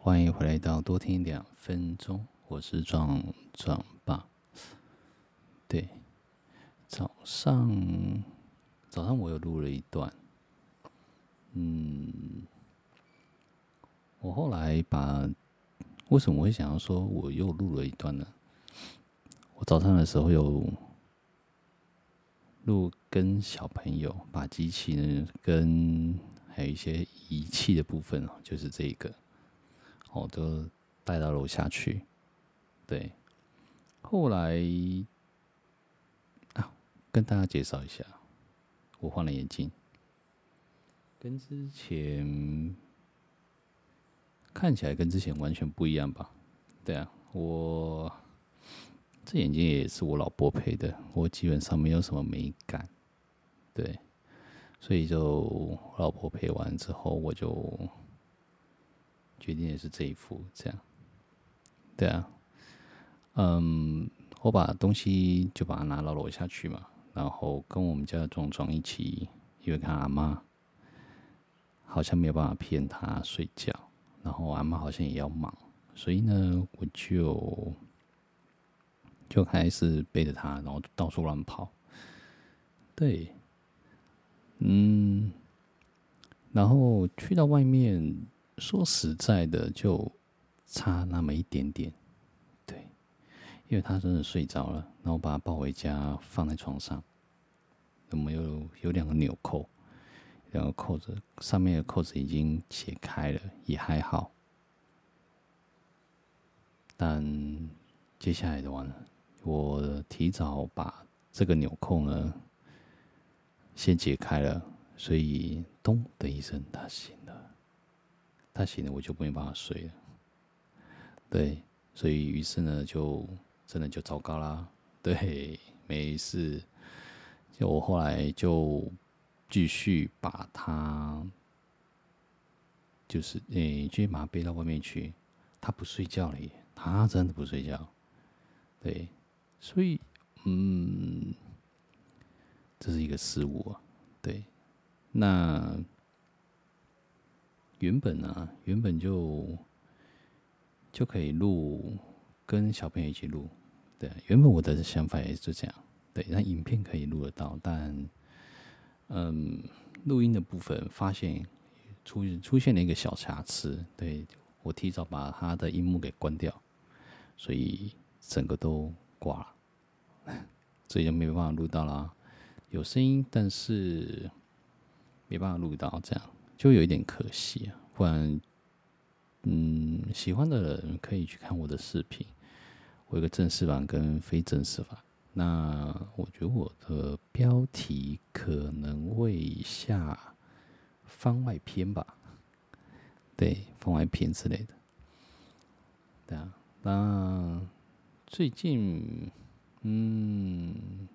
欢迎回来到多听两分钟，我是壮壮爸。对，早上早上我有录了一段，嗯，我后来把为什么我会想要说我又录了一段呢？我早上的时候有录跟小朋友把机器呢跟还有一些仪器的部分哦，就是这个。我都带到楼下去，对。后来啊，跟大家介绍一下，我换了眼镜，跟之前看起来跟之前完全不一样吧？对啊，我这眼镜也是我老婆配的，我基本上没有什么美感，对。所以就我老婆配完之后，我就。决定的是这一副，这样，对啊，嗯，我把东西就把它拿到楼下去嘛，然后跟我们家的壮壮一起，因为看阿妈好像没有办法骗他睡觉，然后阿妈好像也要忙，所以呢，我就就开始背着他，然后到处乱跑，对，嗯，然后去到外面。说实在的，就差那么一点点，对，因为他真的睡着了，然后把他抱回家，放在床上。我们有有两个纽扣，两个扣子上面的扣子已经解开了，也还好。但接下来的话呢，我提早把这个纽扣呢先解开了，所以咚的一声，他醒了。他醒了，我就没办法睡了。对，所以于是呢，就真的就糟糕啦。对，没事。就我后来就继续把他，就是诶，继续把他背到外面去。他不睡觉了耶，他真的不睡觉。对，所以嗯，这是一个失误啊。对，那。原本呢、啊，原本就就可以录，跟小朋友一起录。对，原本我的想法也是这样。对，那影片可以录得到，但嗯，录音的部分发现出出现了一个小瑕疵。对，我提早把他的音幕给关掉，所以整个都挂了，所以就没办法录到啦。有声音，但是没办法录到这样。就有一点可惜啊，不然，嗯，喜欢的人可以去看我的视频，我有个正式版跟非正式版。那我觉得我的标题可能会下番外篇吧，对，番外篇之类的。对啊，那最近，嗯，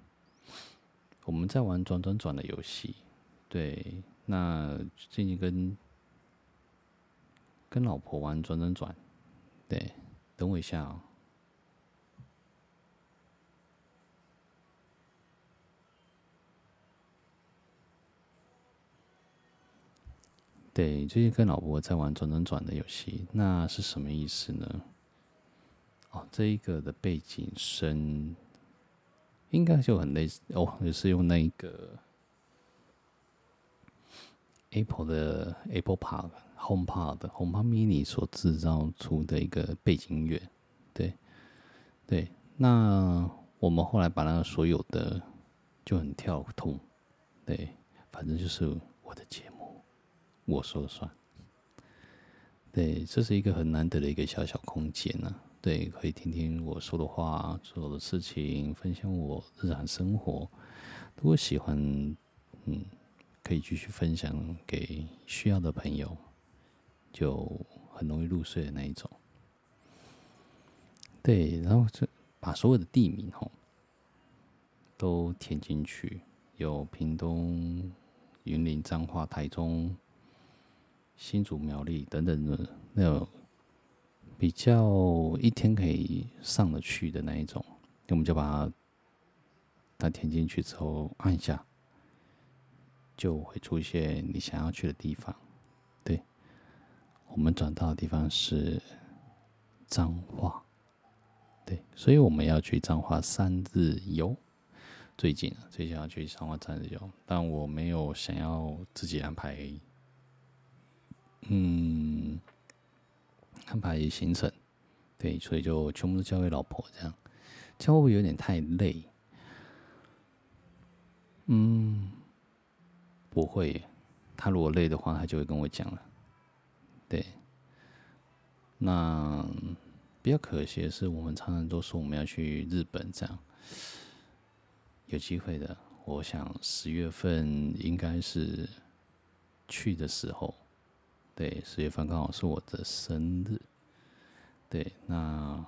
我们在玩转转转的游戏，对。那最近跟跟老婆玩转转转，对，等我一下哦。对，最近跟老婆在玩转转转的游戏，那是什么意思呢？哦，这一个的背景声应该就很类似哦，也是用那一个。Apple 的 Apple Park HomePod HomePod Mini 所制造出的一个背景音乐，对，对。那我们后来把那个所有的就很跳通，对，反正就是我的节目，我说了算。对，这是一个很难得的一个小小空间呢、对，可以听听我说的话，所有的事情，分享我日常生活。如果喜欢，嗯。可以继续分享给需要的朋友，就很容易入睡的那一种。对，然后就把所有的地名吼都填进去，有屏东、云林、彰化、台中、新竹、苗栗等等的那种比较一天可以上得去的那一种，我们就把它它填进去之后按一下。就会出现你想要去的地方，对，我们转到的地方是彰化，对，所以我们要去彰化三日游。最近啊最近要去彰化三日游，但我没有想要自己安排，嗯，安排行程，对，所以就全部都交给老婆这样，这样会不会有点太累？嗯，不会，他如果累的话，他就会跟我讲了。对，那比较可惜的是，我们常常都说我们要去日本，这样有机会的，我想十月份应该是去的时候。对，十月份刚好是我的生日。对，那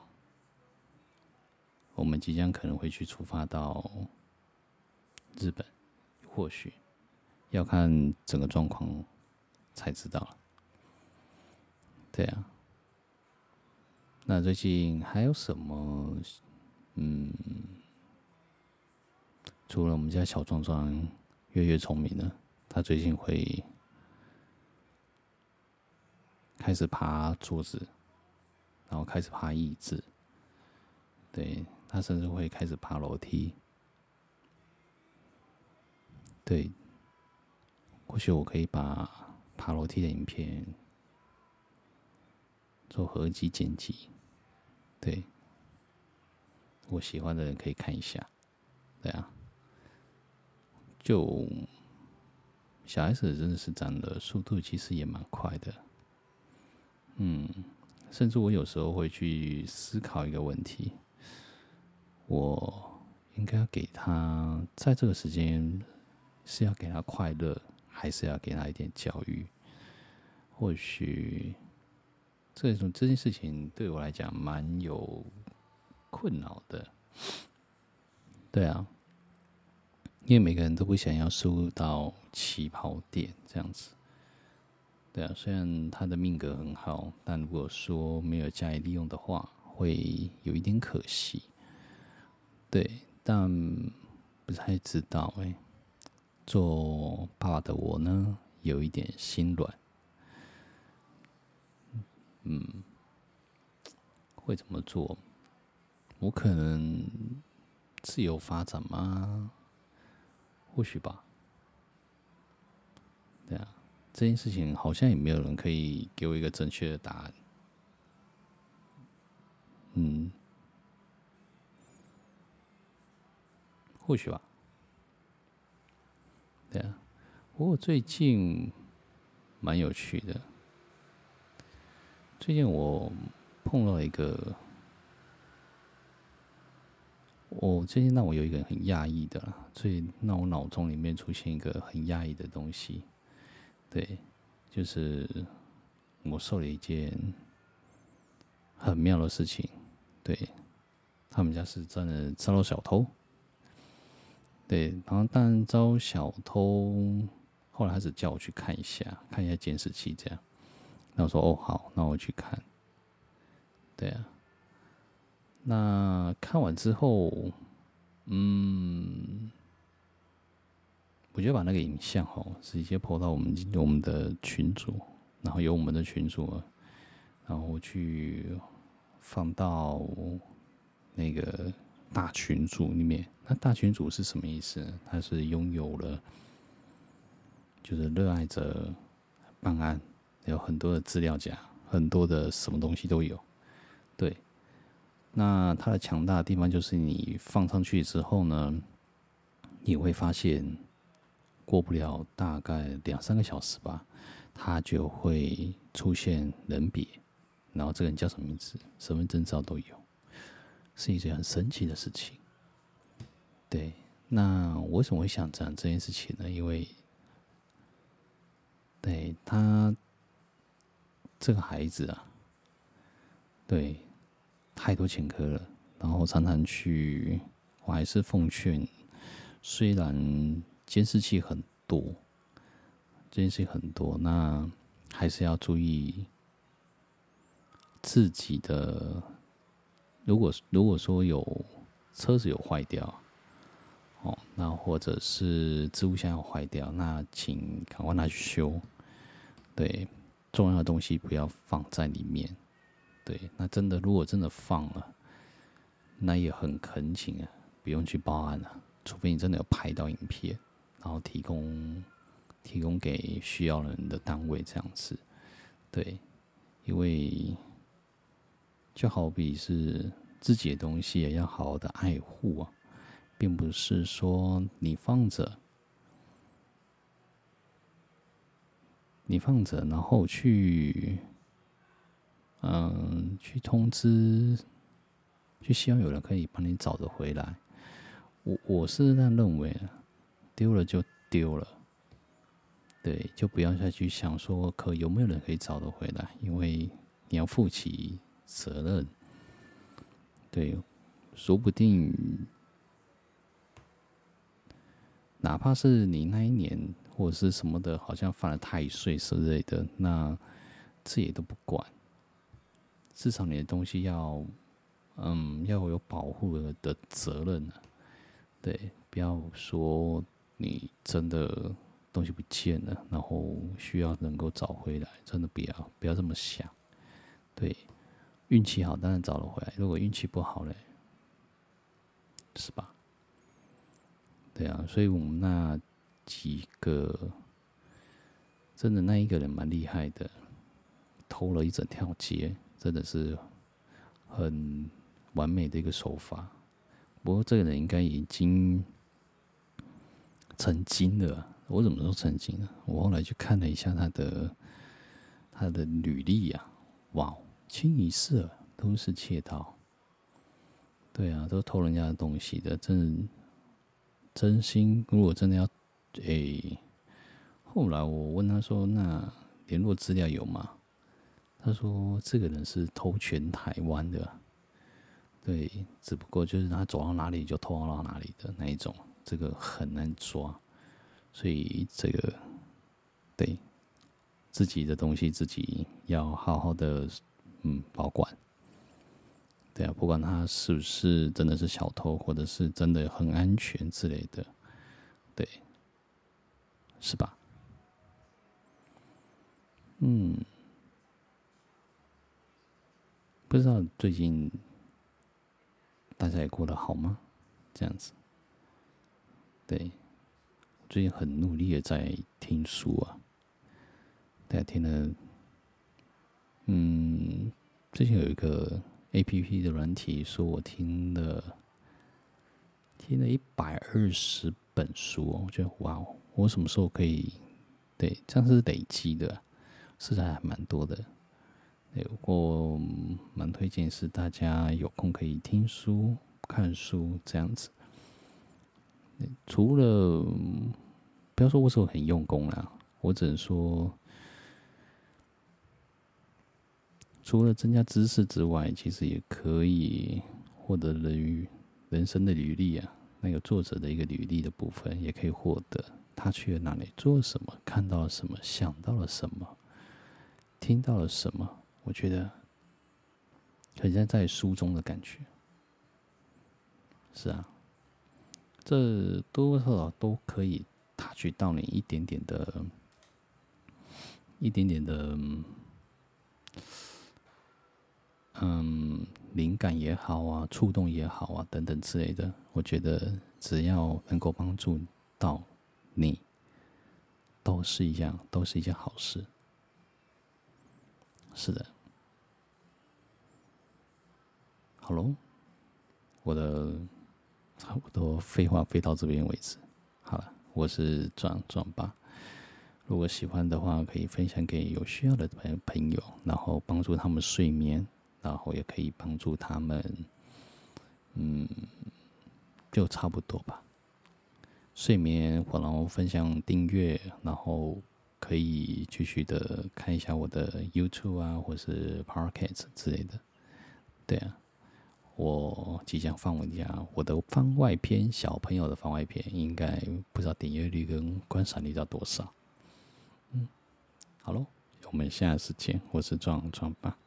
我们即将可能会去出发到日本，或许要看整个状况才知道了。对啊，那最近还有什么？嗯，除了我们家小壮壮越越聪明了，他最近会开始爬桌子，然后开始爬椅子，对，他甚至会开始爬楼梯。对，或许我可以把爬楼梯的影片。做合集剪辑，对，我喜欢的人可以看一下，对啊，就小孩子真的是长的速度其实也蛮快的，嗯，甚至我有时候会去思考一个问题，我应该要给他在这个时间是要给他快乐，还是要给他一点教育？或许。这种这件事情对我来讲蛮有困扰的，对啊，因为每个人都不想要输入到起跑点这样子，对啊，虽然他的命格很好，但如果说没有加以利用的话，会有一点可惜，对，但不太知道哎，做爸爸的我呢，有一点心软。嗯，会怎么做？我可能自由发展吗？或许吧。对啊，这件事情好像也没有人可以给我一个正确的答案。嗯，或许吧。对啊，不过最近蛮有趣的。最近我碰到一个，我最近让我有一个很讶异的，所以让我脑中里面出现一个很讶异的东西，对，就是我受了一件很妙的事情，对，他们家是真的遭到小偷，对，然后但招小偷，后来还是叫我去看一下，看一下监视器这样。那我说哦好，那我去看。对啊，那看完之后，嗯，我就把那个影像哦直接 po 到我们我们的群组，然后由我们的群组，然后去放到那个大群组里面。那大群组是什么意思？它是拥有了，就是热爱着办案。有很多的资料夹，很多的什么东西都有。对，那它的强大的地方就是你放上去之后呢，你会发现过不了大概两三个小时吧，它就会出现人别，然后这个人叫什么名字、身份证照都有，是一件很神奇的事情。对，那我为什么会想讲这件事情呢？因为，对他。这个孩子啊，对，太多前科了，然后常常去，我还是奉劝，虽然监视器很多，监视器很多，那还是要注意自己的。如果如果说有车子有坏掉，哦，那或者是置物箱有坏掉，那请赶快拿去修，对。重要的东西不要放在里面。对，那真的如果真的放了，那也很恳请啊，不用去报案了，除非你真的有拍到影片，然后提供提供给需要人的单位这样子。对，因为就好比是自己的东西也要好好的爱护啊，并不是说你放着。你放着，然后去，嗯，去通知，去希望有人可以帮你找得回来。我我是这样认为，丢了就丢了，对，就不要再去想说可有没有人可以找得回来，因为你要负起责任。对，说不定，哪怕是你那一年。或者是什么的，好像犯了太岁之类的，那这也都不管。至少你的东西要，嗯，要有保护的责任啊。对，不要说你真的东西不见了，然后需要能够找回来，真的不要，不要这么想。对，运气好当然找得回来，如果运气不好嘞，是吧？对啊，所以我们那。几个真的那一个人蛮厉害的，偷了一整条街，真的是很完美的一个手法。不过这个人应该已经成精了。我怎么说成精了？我后来去看了一下他的他的履历呀，哇，清一色都是窃盗。对啊，都偷人家的东西的，真真心。如果真的要。哎、后来我问他说：“那联络资料有吗？”他说：“这个人是偷全台湾的，对，只不过就是他走到哪里就偷到哪里的那一种，这个很难抓，所以这个对自己的东西自己要好好的嗯保管，对啊，不管他是不是真的是小偷，或者是真的很安全之类的，对。”是吧？嗯，不知道最近大家也过得好吗？这样子，对，最近很努力的在听书啊，大家听了，嗯，最近有一个 APP 的软体说我听了听了一百二十本书，我觉得哇哦。我什么时候可以？对，这样是累积的，实在还蛮多的。对，我蛮推荐是大家有空可以听书、看书这样子。除了不要说我是很用功啦，我只能说，除了增加知识之外，其实也可以获得人人生的履历啊，那个作者的一个履历的部分也可以获得。他去了哪里？做什么？看到了什么？想到了什么？听到了什么？我觉得很像在书中的感觉。是啊，这多少都可以打取到你一点点的、一点点的，嗯，灵感也好啊，触动也好啊，等等之类的。我觉得只要能够帮助到。你都是一样，都是一件好事。是的，好喽，我的差不多废话废到这边为止。好了，我是壮壮爸。如果喜欢的话，可以分享给有需要的朋朋友，然后帮助他们睡眠，然后也可以帮助他们，嗯，就差不多吧。睡眠，然后分享订阅，然后可以继续的看一下我的 YouTube 啊，或是 Podcast 之类的。对啊，我即将放我家我的番外篇，小朋友的番外篇，应该不知道点阅率跟观赏率到多少。嗯，好喽，我们下次见，我是壮壮爸。